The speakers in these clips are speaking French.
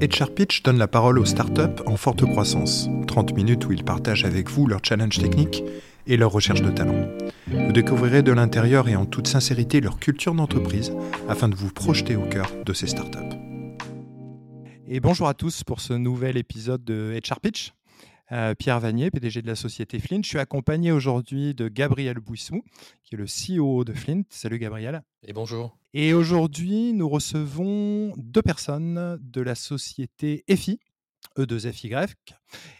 HR Pitch donne la parole aux startups en forte croissance. 30 minutes où ils partagent avec vous leurs challenges techniques et leurs recherches de talent. Vous découvrirez de l'intérieur et en toute sincérité leur culture d'entreprise afin de vous projeter au cœur de ces startups. Et bonjour à tous pour ce nouvel épisode de HR Pitch. Euh, Pierre Vanier, PDG de la société Flint. Je suis accompagné aujourd'hui de Gabriel Bouissou, qui est le CEO de Flint. Salut Gabriel. Et bonjour. Et aujourd'hui, nous recevons deux personnes de la société EFI, E2FY,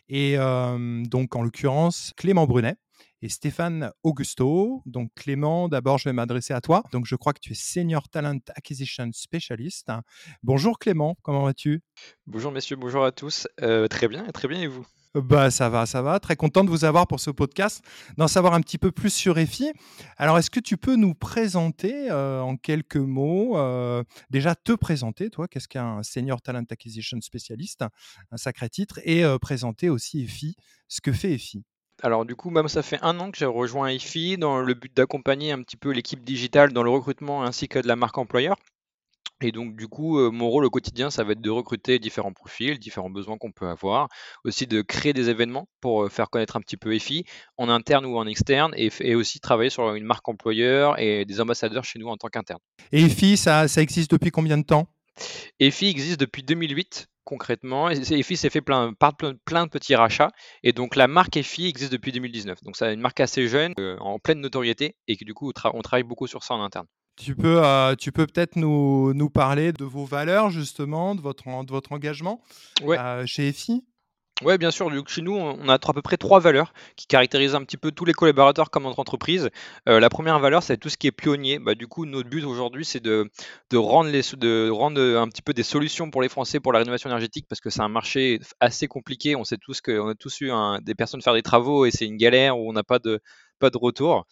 et euh, donc en l'occurrence Clément Brunet et Stéphane Augusto. Donc Clément, d'abord je vais m'adresser à toi. Donc je crois que tu es Senior Talent Acquisition Specialist. Bonjour Clément, comment vas-tu? Bonjour messieurs, bonjour à tous. Euh, très bien, très bien et vous? Bah, ça va, ça va. Très content de vous avoir pour ce podcast, d'en savoir un petit peu plus sur EFI. Alors, est-ce que tu peux nous présenter euh, en quelques mots, euh, déjà te présenter, toi, qu'est-ce qu'un Senior Talent Acquisition Specialist, un sacré titre, et euh, présenter aussi EFI, ce que fait EFI? Alors du coup, même ça fait un an que j'ai rejoint EFI dans le but d'accompagner un petit peu l'équipe digitale dans le recrutement ainsi que de la marque employeur. Et donc, du coup, euh, mon rôle au quotidien, ça va être de recruter différents profils, différents besoins qu'on peut avoir, aussi de créer des événements pour euh, faire connaître un petit peu EFI en interne ou en externe, et, aussi travailler sur une marque employeur et des ambassadeurs chez nous en tant qu'interne. Et EFI, ça, ça existe depuis combien de temps? EFI existe depuis 2008 concrètement. EFI s'est fait plein, par plein, de petits rachats. Et donc la marque EFI existe depuis 2019. Donc c'est une marque assez jeune, euh, en pleine notoriété, et que du coup on travaille beaucoup sur ça en interne. Tu peux, euh, tu peux peut-être nous, nous, parler de vos valeurs, justement, de votre, de votre engagement euh, chez EFI oui, bien sûr. chez nous, on a à peu près trois valeurs qui caractérisent un petit peu tous les collaborateurs comme notre entreprise. Euh, la première valeur, c'est tout ce qui est pionnier. Bah, du coup, notre but aujourd'hui, c'est de, de, rendre les, de rendre un petit peu des solutions pour les Français pour la rénovation énergétique parce que c'est un marché assez compliqué. On sait tous qu'on a tous eu des personnes faire des travaux et c'est une galère où on n'a pas de, pas de retour.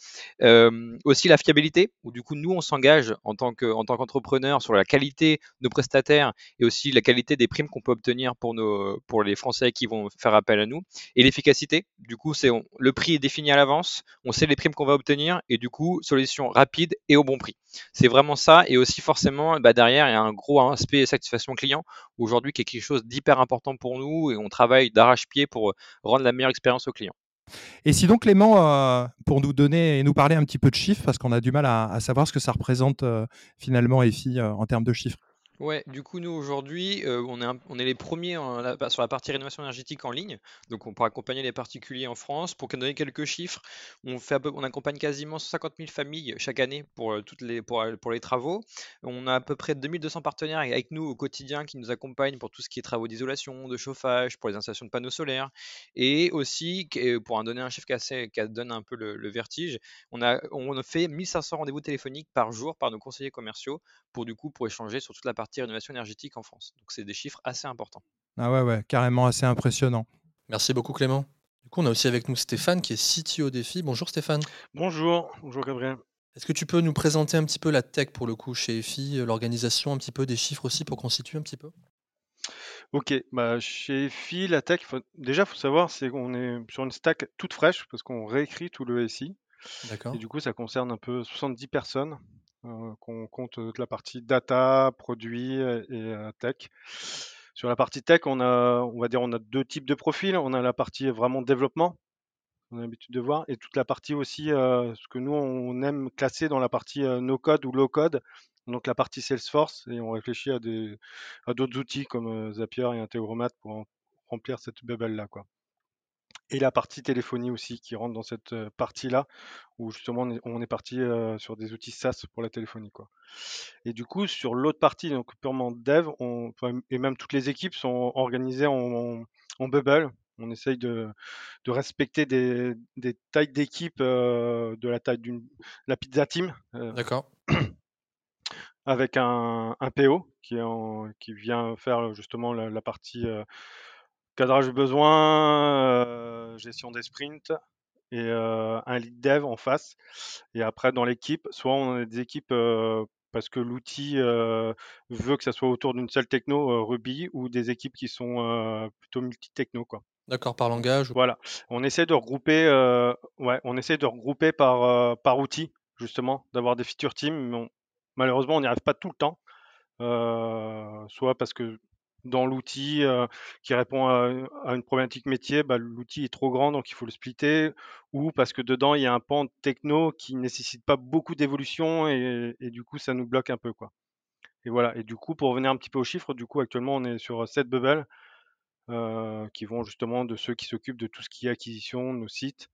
Aussi la fiabilité, où du coup nous on s'engage en tant que en tant qu'entrepreneur sur la qualité de nos prestataires et aussi la qualité des primes qu'on peut obtenir pour les Français qui vont faire appel à nous. Et l'efficacité, du coup c'est le prix est défini à l'avance, on sait les primes qu'on va obtenir et du coup solution rapide et au bon prix. C'est vraiment ça et aussi forcément bah, derrière il y a un gros aspect satisfaction client aujourd'hui qui est quelque chose d'hyper important pour nous et on travaille d'arrache-pied pour rendre la meilleure expérience aux clients. Et sinon, Clément, euh, pour nous donner et nous parler un petit peu de chiffres, parce qu'on a du mal à, savoir ce que ça représente euh, finalement EFI euh, en termes de chiffres. Ouais, du coup, nous aujourd'hui, euh, on, est on est les premiers sur la partie rénovation énergétique en ligne. Donc, on pourra accompagner les particuliers en France. Pour donner quelques chiffres, on, fait on accompagne quasiment 150 000 familles chaque année pour, euh, toutes les, pour, euh, pour les travaux. On a à peu près 2200 partenaires avec nous au quotidien qui nous accompagnent pour tout ce qui est travaux d'isolation, de chauffage, pour les installations de panneaux solaires. Et aussi, pour en donner un chiffre qui, qui donne un peu le, vertige, on a, on fait 1500 rendez-vous téléphoniques par jour par nos conseillers commerciaux pour du coup pour échanger sur toute la partie rénovation énergétique en France. Donc c'est des chiffres assez importants. Ah ouais, ouais, carrément assez impressionnant. Merci beaucoup Clément. Du coup, on a aussi avec nous Stéphane qui est CTO défi. Bonjour Stéphane. Bonjour, bonjour Gabriel. Est-ce que tu peux nous présenter un petit peu la tech pour le coup chez EFI, euh, l'organisation, un petit peu des chiffres aussi pour constituer un petit peu? Ok, bah chez EFI, la tech, déjà il faut savoir, c'est qu'on est sur une stack toute fraîche parce qu'on réécrit tout le SI. D'accord. Et du coup, ça concerne un peu 70 personnes. Euh, qu'on compte de la partie data, produits et tech. Sur la partie tech, on a, on va dire, on a deux types de profils. On a la partie vraiment développement, on a l'habitude de voir, et toute la partie aussi, ce que nous on aime classer dans la partie no code ou low code, donc la partie Salesforce, et on réfléchit à d'autres outils comme Zapier et Integromat pour remplir cette bubble là, quoi et la partie téléphonie aussi qui rentre dans cette partie-là, où justement on est, parti sur des outils SaaS pour la téléphonie. Quoi. Et du coup, sur l'autre partie, donc purement dev, on, et même toutes les équipes sont organisées en, bubble. On essaye de, respecter des, tailles d'équipe de la taille d'une la pizza team. D'accord. Avec un, PO qui, qui vient faire justement la, partie cadrage besoin, euh, gestion des sprints et euh, un lead dev en face. Et après, dans l'équipe, soit on a des équipes euh, parce que l'outil veut que ça soit autour d'une seule techno Ruby ou des équipes qui sont plutôt multi-techno. Quoi. D'accord, par langage. Voilà. On essaie de regrouper, ouais, on essaie de regrouper par, par outil, justement, d'avoir des feature teams. Mais malheureusement, on n'y arrive pas tout le temps. soit parce que dans l'outil qui répond à, une problématique métier, bah, l'outil est trop grand, donc il faut le splitter, ou parce que dedans, il y a un pan techno qui nécessite pas beaucoup d'évolution et, du coup, ça nous bloque un peu. Quoi. Et voilà. Et du coup, pour revenir un petit peu aux chiffres, du coup, actuellement, on est sur 7 bubbles qui vont justement de ceux qui s'occupent de tout ce qui est acquisition nos sites,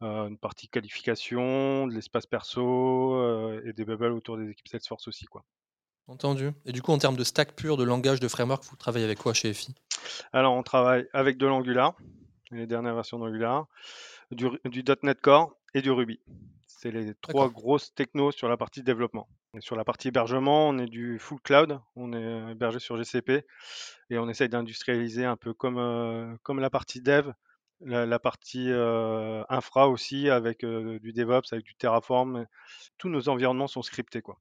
une partie qualification, de l'espace perso et des bubbles autour des équipes Salesforce aussi. Quoi. Entendu. Et du coup, en termes de stack pur, de langage, de framework, vous travaillez avec quoi chez FI Alors, on travaille avec de l'Angular, les dernières versions d'Angular, du, .NET Core et du Ruby. C'est les trois grosses technos sur la partie développement. Et sur la partie hébergement, on est du full cloud, on est hébergé sur GCP et on essaye d'industrialiser un peu comme, euh, comme la partie dev, la, partie euh, infra aussi avec euh, du DevOps, avec du Terraform. Tous nos environnements sont scriptés. Quoi.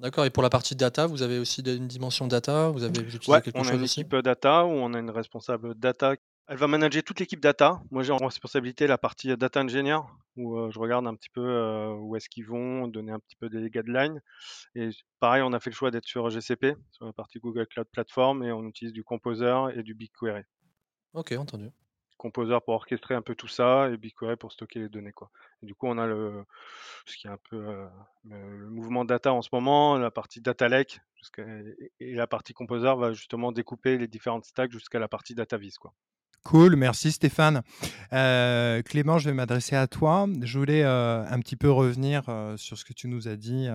D'accord. Et pour la partie data, vous avez aussi une dimension data Vous avez ouais, on a une équipe data où on a une responsable data. Elle va manager toute l'équipe data. Moi, j'ai en responsabilité la partie data engineer où euh, je regarde un petit peu euh, où est-ce qu'ils vont, donner un petit peu des guidelines. Et pareil, on a fait le choix d'être sur GCP, sur la partie Google Cloud Platform, et on utilise du Composer et du BigQuery. Ok, entendu. Composer pour orchestrer un peu tout ça et BigQuery pour stocker les données. Quoi. du coup, on a le, ce qui est un peu euh, le mouvement data en ce moment, la partie data lake, et la partie Composer va justement découper les différentes stacks jusqu'à la partie data vis. Quoi. Cool, merci Stéphane. Euh, Clément, je vais m'adresser à toi. Je voulais euh, un petit peu revenir sur ce que tu nous as dit,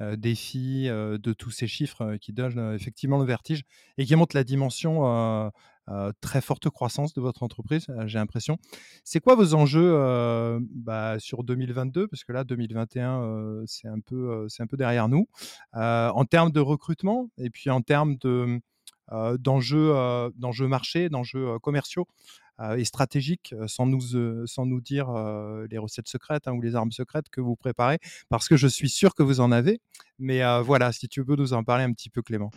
défi de tous ces chiffres qui donnent effectivement le vertige et qui montrent la dimension très forte croissance de votre entreprise, euh, j'ai l'impression. C'est quoi vos enjeux euh, bah, sur 2022 Parce que là, 2021, c'est un, peu, un peu derrière nous. en termes de recrutement et puis en termes de, d'enjeux, d'enjeux marché, d'enjeux commerciaux et stratégiques, sans nous, sans nous dire les recettes secrètes hein, ou les armes secrètes que vous préparez, parce que je suis sûr que vous en avez. Mais voilà, si tu veux nous en parler un petit peu, Clément.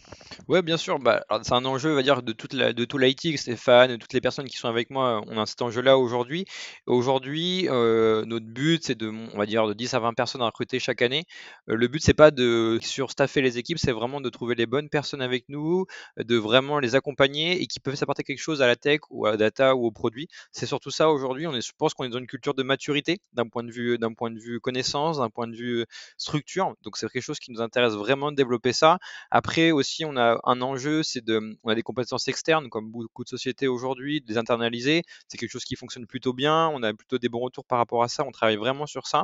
Ouais, bien sûr. Bah, c'est un enjeu, on va dire, de, toute de tout l'IT, Stéphane, toutes les personnes qui sont avec moi. On a cet enjeu-là aujourd'hui. Aujourd'hui, notre but, c'est de, on va dire, de 10 à 20 personnes à recruter chaque année. le but, c'est pas de surstaffer les équipes, c'est vraiment de trouver les bonnes personnes avec nous, de vraiment les accompagner et qui peuvent s'apporter quelque chose à la tech ou à la data ou au produit. C'est surtout ça aujourd'hui. On est, je pense qu'on est dans une culture de maturité d'un point de vue, d'un point de vue connaissance, d'un point de vue structure. Donc c'est quelque chose qui nous intéresse vraiment de développer ça. Après aussi, on a un enjeu, c'est de, on a des compétences externes comme beaucoup de sociétés aujourd'hui, de les internaliser. C'est quelque chose qui fonctionne plutôt bien. On a plutôt des bons retours par rapport à ça. On travaille vraiment sur ça.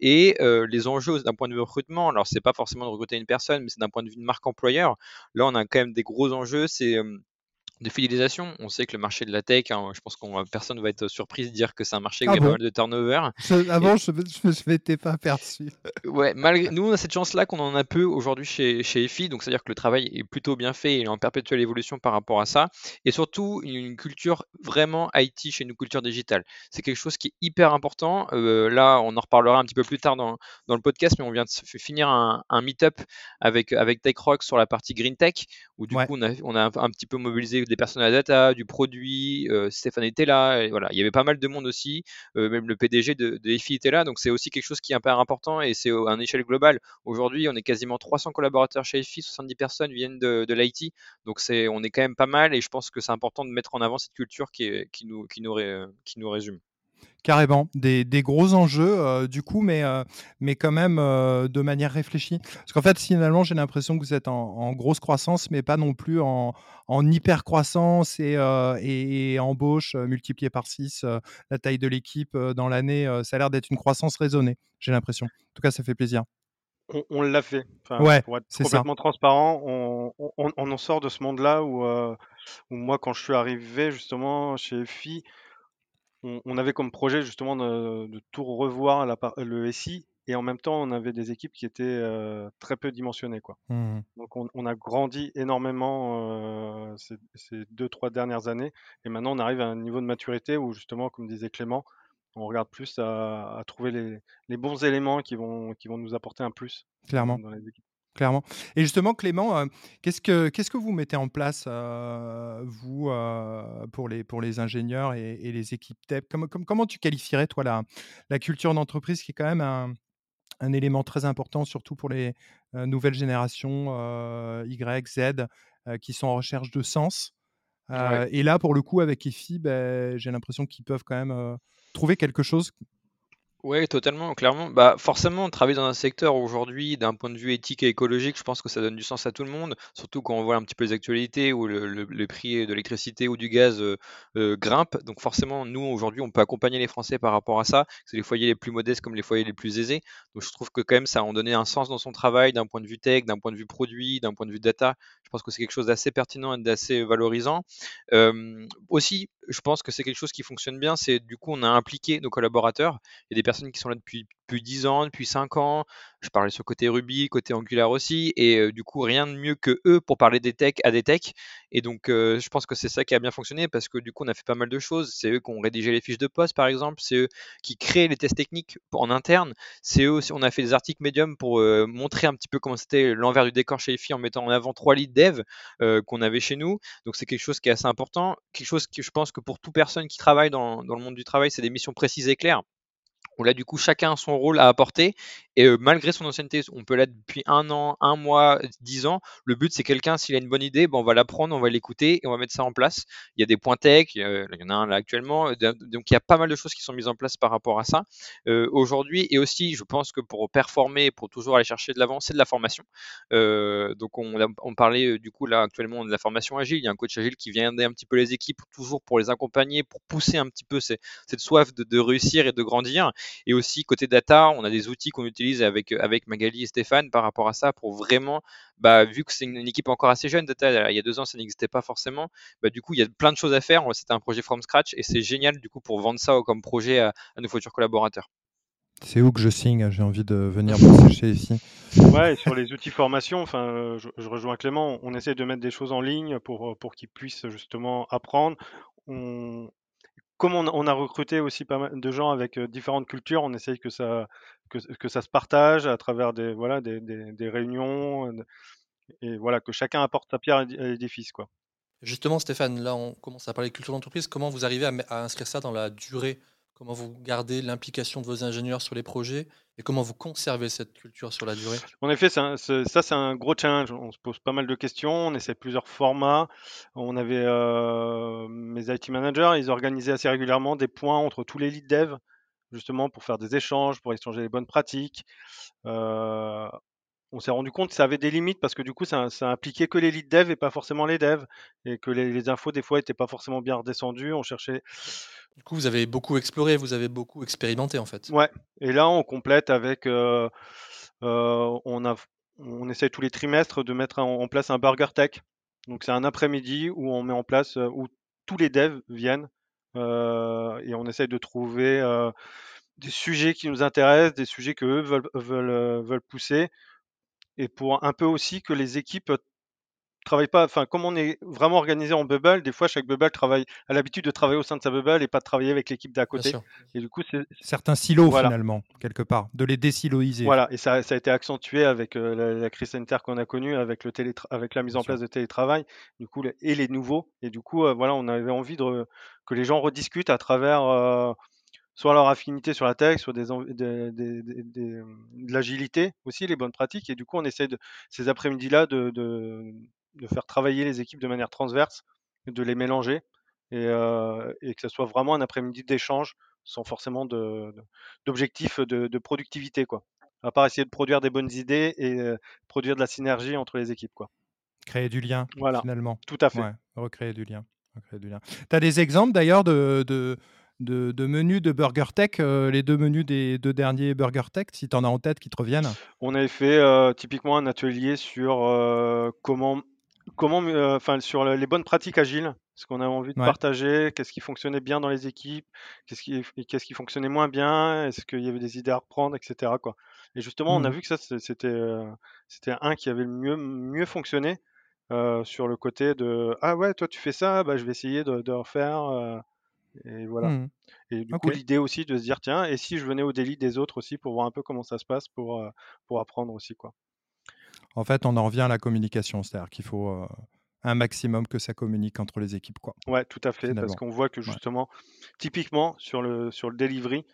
Et euh, les enjeux d'un point de vue recrutement, alors c'est pas forcément de recruter une personne, mais c'est d'un point de vue de marque employeur. Là, on a quand même des gros enjeux. C'est euh, de fidélisation. On sait que le marché de la tech, hein, je pense que personne ne va être surpris de dire que c'est un marché qui ah a pas mal de turnover. avant, je ne m'étais pas aperçu. ouais, malgré nous, on a cette chance-là qu'on en a peu aujourd'hui chez, chez EFI, donc c'est-à-dire que le travail est plutôt bien fait et en perpétuelle évolution par rapport à ça. Et surtout, une culture vraiment IT chez nous, culture digitale. C'est quelque chose qui est hyper important. Euh, là, on en reparlera un petit peu plus tard dans, dans le podcast, mais on vient de finir un, un meet-up avec, avec TechRock sur la partie Green Tech, où du coup, on a, on a un, petit peu mobilisé des personnes à data, du produit. Euh, Stéphane était là. Voilà, il y avait pas mal de monde aussi. Euh, même le PDG de, EFI était là. Donc c'est aussi quelque chose qui est hyper important et c'est à une échelle globale. Aujourd'hui, on est quasiment 300 collaborateurs chez EFI, 70 personnes viennent de, l'IT. Donc c'est, on est quand même pas mal et je pense que c'est important de mettre en avant cette culture qui, qui, nous, qui, nous, qui nous résume. Carrément, des, gros enjeux euh, du coup, mais, euh, mais quand même euh, de manière réfléchie. Parce qu'en fait, finalement, j'ai l'impression que vous êtes en, grosse croissance, mais pas non plus en, hyper croissance et, et, embauche multipliée par 6 la taille de l'équipe dans l'année. ça a l'air d'être une croissance raisonnée, j'ai l'impression. En tout cas, ça fait plaisir. On, l'a fait. ouais, pour être complètement transparent, on, en sort de ce monde-là où, où, moi, quand je suis arrivé justement chez FI, on, avait comme projet justement de, tout revoir le SI et en même temps on avait des équipes qui étaient euh, très peu dimensionnées quoi. Mmh Donc on, a grandi énormément euh, ces, deux trois dernières années et maintenant on arrive à un niveau de maturité où justement comme disait Clément, on regarde plus à, trouver les, bons éléments qui vont qui vont nous apporter un plus Clairement. dans les équipes clairement. Et justement, Clément, euh, qu'est-ce que qu'est-ce que vous mettez en place euh, vous euh, pour les pour les ingénieurs et, les équipes tech? Comment, comment tu qualifierais toi la la culture d'entreprise qui est quand même un, un élément très important, surtout pour les nouvelles générations Y, Z. qui sont en recherche de sens? Et là, pour le coup, avec EFI, ben, j'ai l'impression qu'ils peuvent quand même trouver quelque chose Ouais, totalement, clairement. Bah, forcément, travailler dans un secteur aujourd'hui, d'un point de vue éthique et écologique, je pense que ça donne du sens à tout le monde, surtout quand on voit un petit peu les actualités où le, prix de l'électricité ou du gaz euh, euh, grimpe. Donc forcément, nous, aujourd'hui, on peut accompagner les Français par rapport à ça, que c'est les foyers les plus modestes comme les foyers les plus aisés. Donc je trouve que quand même, ça a donné un sens dans son travail, d'un point de vue tech, d'un point de vue produit, d'un point de vue data. Je pense que c'est quelque chose d'assez pertinent et d'assez valorisant. Aussi, je pense que c'est quelque chose qui fonctionne bien, c'est du coup, on a impliqué nos collaborateurs. A des personnes qui sont là depuis depuis 10 ans, depuis 5 ans. Je parlais sur côté Ruby, côté Angular aussi. Et du coup, rien de mieux que eux pour parler des techs à des techs. Et donc, je pense que c'est ça qui a bien fonctionné parce que du coup, on a fait pas mal de choses. C'est eux qui ont rédigé les fiches de poste, par exemple. C'est eux qui créent les tests techniques en interne. C'est eux aussi, on a fait des articles médium pour montrer un petit peu comment c'était l'envers du décor chez EFI en mettant en avant trois leads dev qu'on avait chez nous. Donc, c'est quelque chose qui est assez important. Quelque chose que je pense que pour toute personne qui travaille dans le monde du travail, c'est des missions précises et claires où là, du coup, chacun a son rôle à apporter. Et malgré son ancienneté, on peut l'être depuis un an, un mois, dix ans. Le but, c'est quelqu'un, s'il a une bonne idée, ben, on va la prendre, on va l'écouter et on va mettre ça en place. Il y a des points tech, il y en a un là actuellement. Donc, il y a pas mal de choses qui sont mises en place par rapport à ça aujourd'hui. Et aussi, je pense que pour performer, pour toujours aller chercher de l'avant, c'est de la formation. donc, on, parlait du coup là actuellement de la formation agile. Il y a un coach agile qui vient aider un petit peu les équipes, toujours pour les accompagner, pour pousser un petit peu cette soif de réussir et de grandir. Et aussi, côté data, on a des outils qu'on utilise avec, avec Magali et Stéphane par rapport à ça pour vraiment, bah, vu que c'est une, équipe encore assez jeune, data, il y a deux ans, ça n'existait pas forcément, bah, du coup, il y a plein de choses à faire. C'était un projet from scratch et c'est génial, du coup, pour vendre ça comme projet à, nos futurs collaborateurs. C'est où que je signe? J'ai envie de venir bosser chez ici. Ouais, sur les outils formation, enfin, je, je, rejoins Clément. On essaie de mettre des choses en ligne pour, pour qu'ils puissent justement apprendre. On, comme on, a recruté aussi pas mal de gens avec différentes cultures, on essaye que ça, que, ça se partage à travers des, voilà, des, réunions et voilà, que chacun apporte sa pierre à l'édifice. Quoi. Justement, Stéphane, là, on commence à parler de culture d'entreprise. Comment vous arrivez à, inscrire ça dans la durée Comment vous gardez l'implication de vos ingénieurs sur les projets et comment vous conservez cette culture sur la durée? En effet, ça, c'est un gros challenge. On se pose pas mal de questions, on essaie plusieurs formats. On avait euh, mes IT managers, ils organisaient assez régulièrement des points entre tous les lead dev, justement pour faire des échanges, pour échanger les bonnes pratiques. Euh, on s'est rendu compte que ça avait des limites parce que du coup, ça, ça impliquait que les lead dev et pas forcément les devs. Et que les, infos, des fois, n'étaient pas forcément bien redescendues. On cherchait. Du coup, vous avez beaucoup exploré, vous avez beaucoup expérimenté en fait. Ouais. Et là, on complète avec. Euh, euh, on, a, on essaie tous les trimestres de mettre en, place un burger tech. Donc, c'est un après-midi où on met en place, euh, où tous les devs viennent et on essaie de trouver des sujets qui nous intéressent, des sujets que eux veulent, veulent, veulent pousser et pour un peu aussi que les équipes travaillent pas, enfin, comme on est vraiment organisé en bubble, des fois chaque bubble travaille, a l'habitude de travailler au sein de sa bubble et pas de travailler avec l'équipe d'à côté. Et du coup, c'est certains silos finalement quelque part, de les désiloiser. Voilà, et ça, ça a été accentué avec euh, la, crise sanitaire qu'on a connue, avec le avec la mise en place de télétravail, du coup, et les nouveaux. Et du coup, euh, voilà, on avait envie de que les gens rediscutent à travers euh, soit leur affinité sur la tech, soit des, de l'agilité aussi, les bonnes pratiques. Et du coup, on essaie de, ces après-midi-là de, de, faire travailler les équipes de manière transverse, de les mélanger et, euh, et que ce soit vraiment un après-midi d'échange sans forcément d'objectif de, de, productivité. Quoi. À part essayer de produire des bonnes idées et euh, produire de la synergie entre les équipes. Quoi. Créer du lien, voilà. finalement. Tout à fait. recréer du lien. Tu as des exemples d'ailleurs de, de, de, menus de Burger Tech, euh, les deux menus des deux derniers Burger Tech, si tu en as en tête qui te reviennent On avait fait euh, typiquement un atelier sur euh, comment, comment enfin sur les bonnes pratiques agiles, ce qu'on avait envie de partager, qu'est-ce qui fonctionnait bien dans les équipes, qu'est-ce qui, qu'est-ce qui fonctionnait moins bien, est-ce qu'il y avait des idées à reprendre, etc. Quoi. Et justement, on a mmh. vu que ça, c'était, c'était un qui avait le mieux, mieux fonctionné. sur le côté de ah ouais toi tu fais ça bah je vais essayer de, de refaire et voilà. Mmh. Et du coup, l'idée aussi de se dire, tiens, et si je venais au délit des autres aussi pour voir un peu comment ça se passe, pour, pour apprendre aussi, quoi? En fait, on en revient à la communication, c'est-à-dire qu'il faut euh, un maximum que ça communique entre les équipes, quoi. Ouais, tout à fait, parce qu'on voit que justement, typiquement sur le, sur le delivery,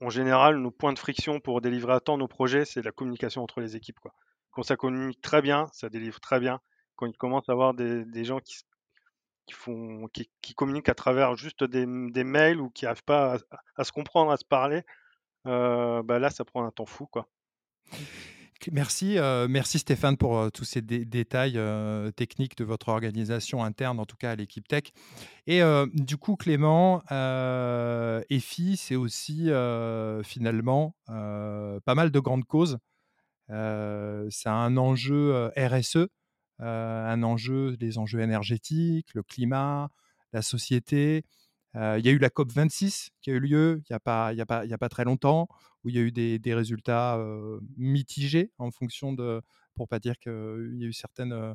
en général, nos points de friction pour délivrer à temps nos projets, c'est la communication entre les équipes, quoi. Quand ça communique très bien, ça délivre très bien. quand il commence à avoir des, des gens qui, qui, font, qui, qui, communiquent à travers juste des, des mails ou qui n'arrivent pas à, se comprendre, à se parler, euh, bah là, ça prend un temps fou. Quoi. Merci, euh, merci Stéphane pour euh, tous ces détails techniques de votre organisation interne, en tout cas à l'équipe tech. Et du coup, Clément, EFI, c'est aussi finalement pas mal de grandes causes. c'est un enjeu RSE, un enjeu, des enjeux énergétiques, le climat, la société. Il y a eu la COP 26 qui a eu lieu il n'y a, pas, a, pas, a pas très longtemps, où il y a eu des, résultats mitigés en fonction de, pour pas dire qu'il y a eu certaines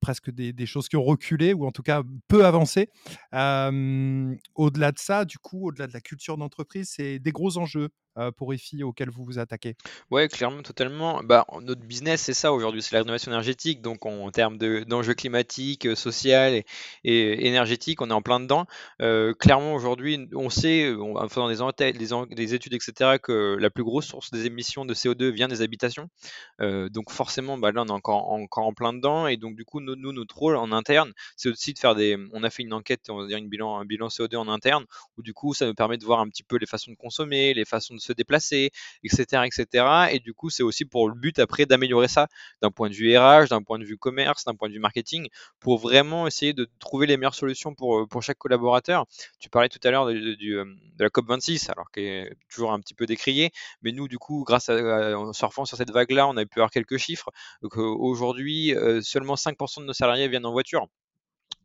presque des, choses qui ont reculé ou en tout cas peu avancé. au-delà de ça, du coup, au-delà de la culture d'entreprise, c'est des gros enjeux euh, pour EFI auxquels vous vous attaquez Ouais, clairement, totalement. Bah, notre business, c'est ça aujourd'hui, c'est la rénovation énergétique. Donc, en, termes d'enjeux climatiques, euh, sociaux et, énergétiques, on est en plein dedans. Euh, clairement, aujourd'hui, on sait, en faisant des, des, études, etc., que la plus grosse source des émissions de CO2 vient des habitations. donc, forcément, bah, là, on est encore, en plein dedans. Et donc, du coup, nous, notre rôle en interne, c'est aussi de faire des. On a fait une enquête, on va dire un bilan CO2 en interne, où du coup, ça nous permet de voir un petit peu les façons de consommer, les façons de se déplacer, etc., etc. Et du coup, c'est aussi pour le but après d'améliorer ça d'un point de vue RH, d'un point de vue commerce, d'un point de vue marketing, pour vraiment essayer de trouver les meilleures solutions pour, euh, chaque collaborateur. Tu parlais tout à l'heure de, euh, la COP26, alors qui est toujours un petit peu décriée, mais nous, du coup, grâce à, en surfant sur cette vague-là, on a pu avoir quelques chiffres. Euh, aujourd'hui, seulement 5% de nos salariés viennent en voiture.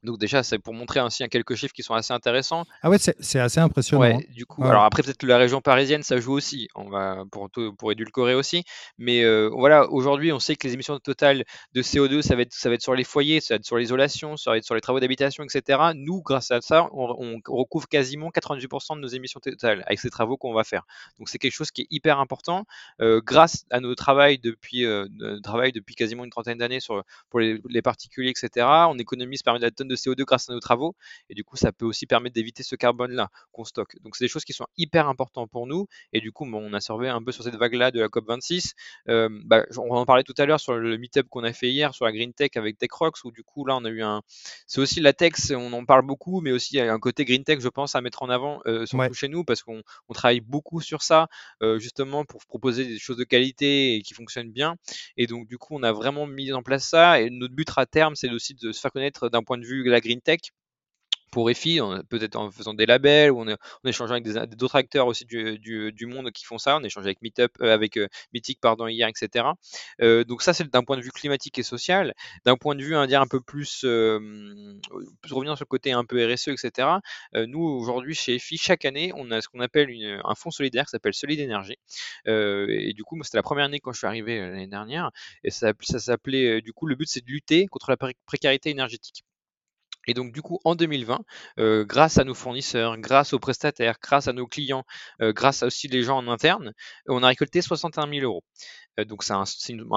Donc déjà, c'est pour montrer ainsi quelques chiffres qui sont assez intéressants. Ah ouais, c'est assez impressionnant. Ouais, du coup, alors après peut-être que la région parisienne, ça joue aussi. On va pour pour édulcorer aussi, mais euh, voilà, aujourd'hui, on sait que les émissions totales de CO2, ça va être ça va être sur les foyers, ça va être sur l'isolation, ça va être sur les travaux d'habitation, etc. Nous, grâce à ça, on, recouvre quasiment 98% de nos émissions totales avec ces travaux qu'on va faire. Donc c'est quelque chose qui est hyper important. Euh, grâce à nos travail depuis euh, travail depuis quasiment une trentaine d'années sur pour les, les, particuliers, etc. On économise parmi la tonne de CO2 grâce à nos travaux. Et du coup, ça peut aussi permettre d'éviter ce carbone-là qu'on stocke. Donc, c'est des choses qui sont hyper importantes pour nous. Et du coup, on a surveillé un peu sur cette vague-là de la COP26. Euh, bah, on en parlait tout à l'heure sur le meetup qu'on a fait hier sur la Green Tech avec TechRox, où du coup, là, on a eu un. C'est aussi la tech, on en parle beaucoup, mais aussi il y a un côté Green Tech, je pense, à mettre en avant, euh, surtout chez nous, parce qu'on travaille beaucoup sur ça, euh, justement, pour proposer des choses de qualité et qui fonctionnent bien. Et donc, du coup, on a vraiment mis en place ça. Et notre but à terme, c'est aussi de se faire connaître d'un point de vue la green tech pour EFI, peut-être en faisant des labels ou en, échangeant avec d'autres acteurs aussi du, monde qui font ça. On échange avec Meetup, euh, avec euh, Mythic pardon hier, etc. Euh, donc ça c'est d'un point de vue climatique et social. D'un point de vue un peu plus, revenir sur le côté un peu RSE, etc. nous aujourd'hui chez EFI chaque année on a ce qu'on appelle un fonds solidaire qui s'appelle Solid Énergie. et du coup c'était la première année quand je suis arrivé l'année dernière et ça s'appelait du coup le but c'est de lutter contre la précarité énergétique. Et donc du coup, en 2020, euh, grâce à nos fournisseurs, grâce aux prestataires, grâce à nos clients, euh, grâce aussi les gens en interne, on a récolté 61 000 euros. Euh, donc c'est un,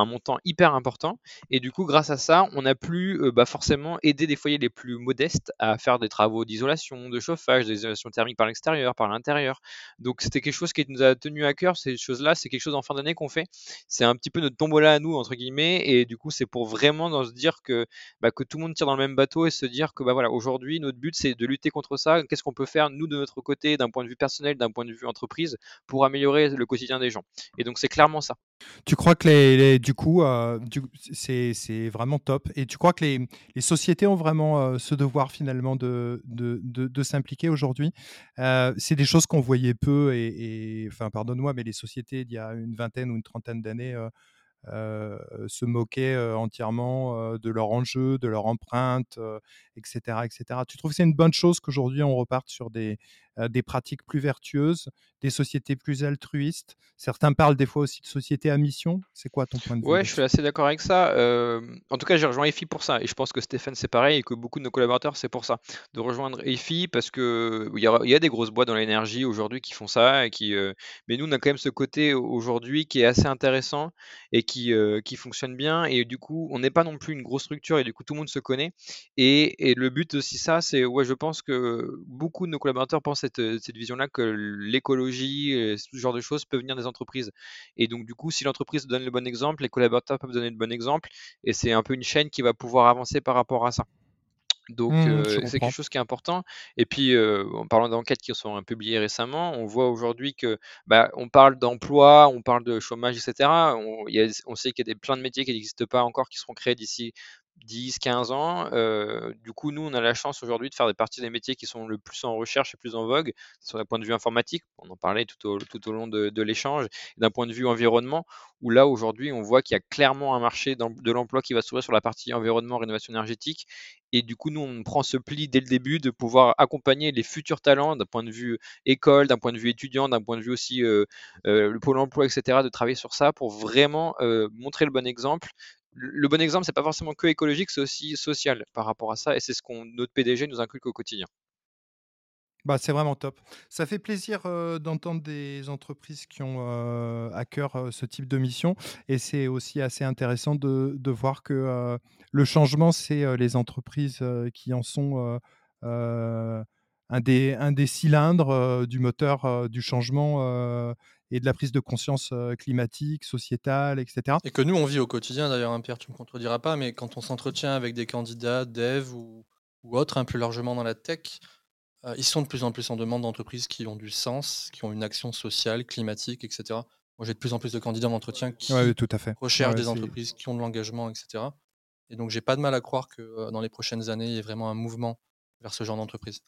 montant hyper important. Et du coup, grâce à ça, on a pu euh, bah, forcément aider des foyers les plus modestes à faire des travaux d'isolation, de chauffage, d'isolation thermique par l'extérieur, par l'intérieur. Donc c'était quelque chose qui nous a tenu à cœur. Ces choses-là, c'est quelque chose en fin d'année qu'on fait. C'est un petit peu notre tombola à nous, entre guillemets. Et du coup, c'est pour vraiment se dire que, bah, que tout le monde tire dans le même bateau et se dire que bah, voilà, aujourd'hui, notre but, c'est de lutter contre ça. Qu'est-ce qu'on peut faire, nous, de notre côté, d'un point de vue personnel, d'un point de vue entreprise, pour améliorer le quotidien des gens? Et donc, c'est clairement ça. Tu crois que les, du coup, euh, c'est vraiment top. Et tu crois que les, les sociétés ont vraiment euh, ce devoir finalement de, de, de, s'impliquer aujourd'hui? Euh, C'est des choses qu'on voyait peu. Et, enfin, pardonne-moi, mais les sociétés, il y a une vingtaine ou une trentaine d'années, se moquaient entièrement de leur enjeu, de leur empreinte, etc., etc. Tu trouves que c'est une bonne chose qu'aujourd'hui on reparte sur des, des pratiques plus vertueuses, des sociétés plus altruistes Certains parlent des fois aussi de sociétés à mission. C'est quoi ton point de vue Ouais, je suis assez d'accord avec ça. en tout cas, j'ai rejoint EFI pour ça. Et je pense que Stéphane, c'est pareil et que beaucoup de nos collaborateurs, c'est pour ça. De rejoindre EFI parce qu'il y, a, y a des grosses boîtes dans l'énergie aujourd'hui qui font ça. Et qui, mais nous, on a quand même ce côté aujourd'hui qui est assez intéressant et qui euh, qui, fonctionne bien. Et du coup, on n'est pas non plus une grosse structure et du coup, tout le monde se connaît. Et, le but aussi, ça, c'est, ouais, je pense que beaucoup de nos collaborateurs pensent cette, cette vision-là que l'écologie, ce genre de choses peuvent venir des entreprises. Et donc, du coup, si l'entreprise donne le bon exemple, les collaborateurs peuvent donner le bon exemple, et c'est un peu une chaîne qui va pouvoir avancer par rapport à ça. Donc, mmh, c'est quelque chose qui est important. Et puis, en parlant d'enquêtes qui sont publiées récemment, on voit aujourd'hui que bah, on parle d'emploi, on parle de chômage, etc. On, on sait qu'il y a des, plein de métiers qui n'existent pas encore, qui seront créés d'ici 10, 15 ans. Euh, du coup, nous, on a la chance aujourd'hui de faire des parties des métiers qui sont le plus en recherche et plus en vogue, sur un point de vue informatique, on en parlait tout au, tout au long de, de l'échange, d'un point de vue environnement, où là, aujourd'hui, on voit qu'il y a clairement un marché de l'emploi qui va s'ouvrir sur la partie environnement, rénovation énergétique. Et du coup, nous, on prend ce pli dès le début de pouvoir accompagner les futurs talents d'un point de vue école, d'un point de vue étudiant, d'un point de vue aussi euh, euh, le pôle emploi, etc., de travailler sur ça pour vraiment montrer le bon exemple, le bon exemple, c'est pas forcément que écologique, c'est aussi social par rapport à ça, et c'est ce qu'on notre PDG nous inculque au quotidien. Bah, c'est vraiment top. Ça fait plaisir d'entendre des entreprises qui ont à cœur ce type de mission. Et c'est aussi assez intéressant de, de voir que le changement, c'est les entreprises qui en sont un, des, un des cylindres du moteur du changement et de la prise de conscience climatique, sociétale, etc. Et que nous, on vit au quotidien, d'ailleurs, hein, Pierre, tu ne me contrediras pas, mais quand on s'entretient avec des candidats, dev ou, ou autres, hein, plus largement dans la tech, ils sont de plus en plus en demande d'entreprises qui ont du sens, qui ont une action sociale, climatique, etc. Moi, j'ai de plus en plus de candidats d'entretien qui tout à fait. recherchent des entreprises qui ont de l'engagement, etc. Et donc, j'ai pas de mal à croire que dans les prochaines années, il y ait vraiment un mouvement vers ce genre d'entreprise.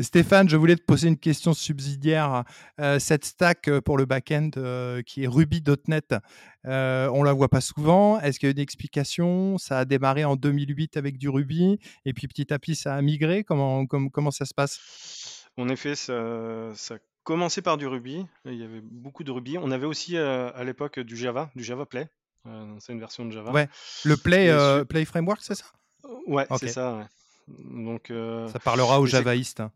Stéphane, je voulais te poser une question subsidiaire. Euh, cette stack euh, pour le back-end euh, qui est Ruby.NET, on la voit pas souvent. Est-ce qu'il y a une explication? Ça a démarré en 2008 avec du Ruby et puis petit à petit ça a migré. Comment, comment, ça se passe? En effet, ça, ça a commencé par du Ruby. Il y avait beaucoup de Ruby. On avait aussi à l'époque du Java, du Java Play. c'est une version de Java. Ouais. Le Play, Play Framework, c'est ça? Ouais, c'est ça. Donc, ça parlera aux javaïstes. Hein.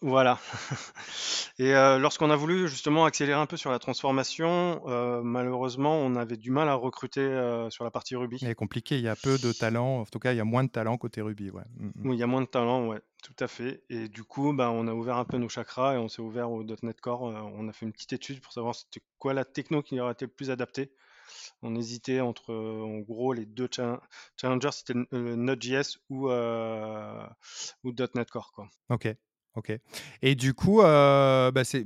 Voilà. Et lorsqu'on a voulu justement accélérer un peu sur la transformation, malheureusement, on avait du mal à recruter sur la partie Ruby. C'est compliqué, il y a peu de talent, en tout cas, il y a moins de talent côté Ruby. Ouais. Mmh, mmh. Oui, il y a moins de talent, ouais, tout à fait. Et du coup, bah, on a ouvert un peu nos chakras et on s'est ouvert au .NET Core. on a fait une petite étude pour savoir c'était quoi la techno qui aurait été le plus adaptée. On hésitait entre, en gros, les deux challengers, c'était Node.js ou, ou .NET Core. Quoi. Ok. Ok. Et du coup, bah, c'est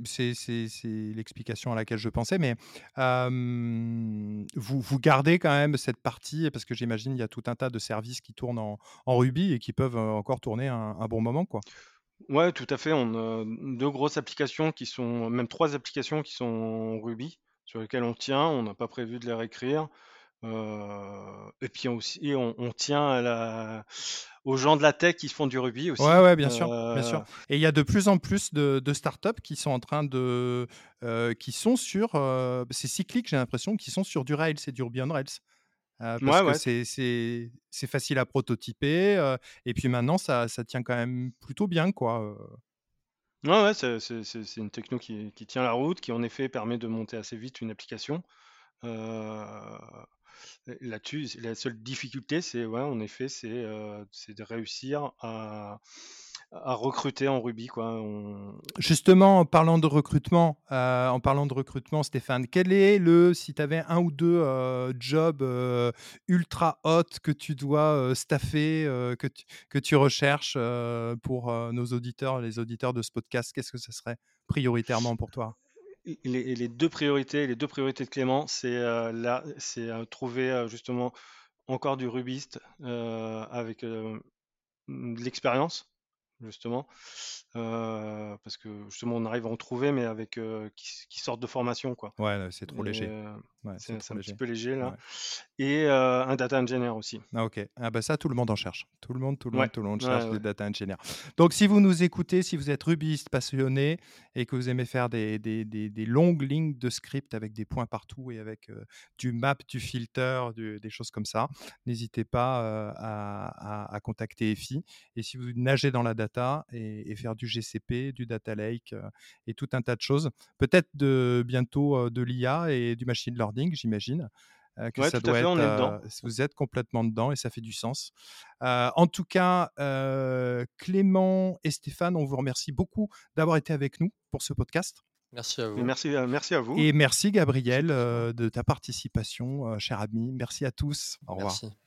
l'explication à laquelle je pensais, mais vous, vous gardez quand même cette partie, parce que j'imagine il y a tout un tas de services qui tournent en, Ruby et qui peuvent encore tourner un, bon moment, quoi. Ouais, tout à fait. On a deux grosses applications qui sont, même trois applications qui sont en Ruby, sur lesquelles on tient. On n'a pas prévu de les réécrire. et puis aussi, on, on tient à la, aux gens de la tech qui font du Ruby aussi. Ouais, ouais, bien sûr, bien sûr. Et il y a de plus en plus de, startups qui sont en train de, euh, qui sont sur, c'est cyclique, j'ai l'impression, qui sont sur du Rails, c'est du Ruby on Rails. parce que c'est facile à prototyper et puis maintenant ça, ça, tient quand même plutôt bien quoi. Ouais, ouais c'est une techno qui, tient la route, qui en effet permet de monter assez vite une application. Là-dessus, la seule difficulté, c'est ouais, en effet, c'est de réussir à, recruter en Ruby. Quoi. Justement, en parlant de recrutement, en parlant de recrutement, Stéphane, quel est le, si tu avais un ou deux jobs ultra hot que tu dois staffer, que, tu, que tu recherches pour nos auditeurs, les auditeurs de ce podcast, qu'est-ce que ce serait prioritairement pour toi? Les, deux priorités, les deux priorités de Clément, c'est euh, c'est euh, trouver euh, justement encore du rubiste avec de l'expérience justement, parce que justement on arrive à en trouver, mais avec qui, sortent de formation quoi. Ouais, c'est trop léger. c'est un petit peu léger là. Et un data engineer aussi. Ah ok. Ah bah ça tout le monde en cherche. Tout le monde, tout le monde, tout le monde cherche des data engineers. Donc si vous nous écoutez, si vous êtes rubiste passionné et que vous aimez faire des, des, des, longues lignes de script avec des points partout et avec du map, du filter, des choses comme ça, n'hésitez pas à, à, contacter EFI. Et si vous nagez dans la data et, et faire du GCP, du data lake et tout un tas de choses, peut-être de bientôt de l'IA et du machine learning j'imagine. que ça doit être, vous êtes complètement dedans et ça fait du sens. en tout cas, Clément et Stéphane, on vous remercie beaucoup d'avoir été avec nous pour ce podcast. Merci à vous. Merci, merci à vous. Et merci Gabriel de ta participation, cher ami. Merci à tous. Au revoir. Merci.